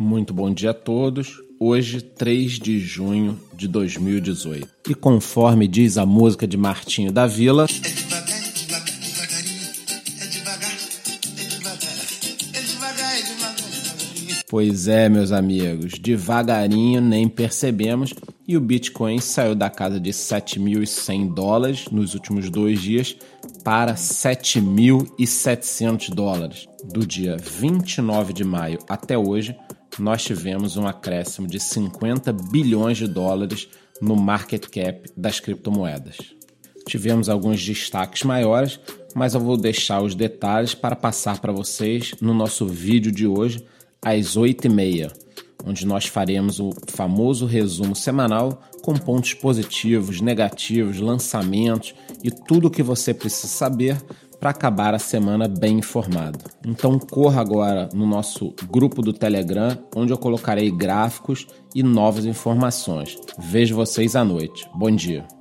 Muito bom dia a todos. Hoje, 3 de junho de 2018. E conforme diz a música de Martinho da Vila. Pois é, meus amigos, devagarinho nem percebemos e o Bitcoin saiu da casa de 7.100 dólares nos últimos dois dias para 7.700 dólares. Do dia 29 de maio até hoje, nós tivemos um acréscimo de 50 bilhões de dólares no market cap das criptomoedas. Tivemos alguns destaques maiores, mas eu vou deixar os detalhes para passar para vocês no nosso vídeo de hoje às 8h30, onde nós faremos o famoso resumo semanal com pontos positivos, negativos, lançamentos e tudo o que você precisa saber para acabar a semana bem informado. Então corra agora no nosso grupo do Telegram, onde eu colocarei gráficos e novas informações. Vejo vocês à noite. Bom dia.